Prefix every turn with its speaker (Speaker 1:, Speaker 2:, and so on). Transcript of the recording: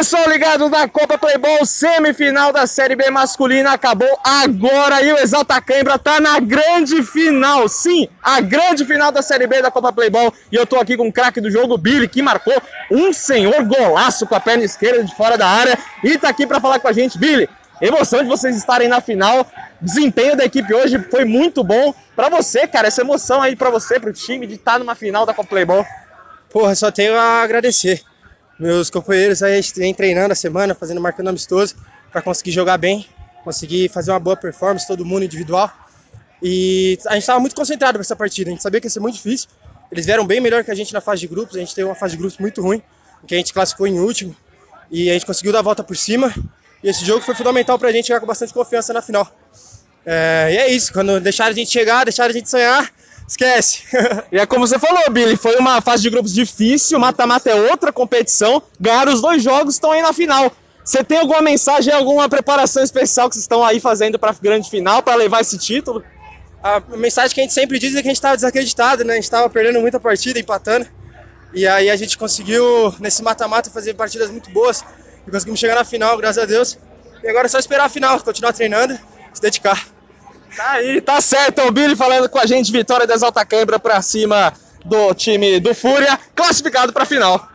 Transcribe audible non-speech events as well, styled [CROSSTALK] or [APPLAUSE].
Speaker 1: pessoal ligado na Copa Playball, semifinal da Série B masculina acabou agora e o Exalta Cãibra tá na grande final. Sim, a grande final da Série B da Copa Playball. E eu tô aqui com o craque do jogo, Billy, que marcou um senhor golaço com a perna esquerda de fora da área e tá aqui para falar com a gente. Billy, emoção de vocês estarem na final. Desempenho da equipe hoje foi muito bom. Para você, cara, essa emoção aí para você, pro time de estar tá numa final da Copa Playball.
Speaker 2: Porra, só tenho a agradecer meus companheiros aí, vem treinando a semana, fazendo marcando amistoso para conseguir jogar bem, conseguir fazer uma boa performance, todo mundo individual. E a gente estava muito concentrado para essa partida, a gente sabia que ia ser muito difícil. Eles vieram bem melhor que a gente na fase de grupos, a gente teve uma fase de grupos muito ruim, que a gente classificou em último e a gente conseguiu dar a volta por cima. E esse jogo foi fundamental para a gente chegar com bastante confiança na final. É, e é isso, quando deixaram a gente chegar, deixaram a gente sonhar, Esquece. [LAUGHS]
Speaker 1: e é como você falou, Billy, foi uma fase de grupos difícil, mata-mata é outra competição. Ganharam os dois jogos, estão aí na final. Você tem alguma mensagem, alguma preparação especial que vocês estão aí fazendo para a grande final, para levar esse título?
Speaker 2: A mensagem que a gente sempre diz é que a gente estava desacreditado, né? A gente estava perdendo muita partida, empatando. E aí a gente conseguiu, nesse mata-mata, fazer partidas muito boas. E conseguimos chegar na final, graças a Deus. E agora é só esperar a final, continuar treinando, se dedicar.
Speaker 1: Tá aí, tá certo. O Billy falando com a gente, vitória da Exalta Câmara pra cima do time do Fúria, classificado pra final.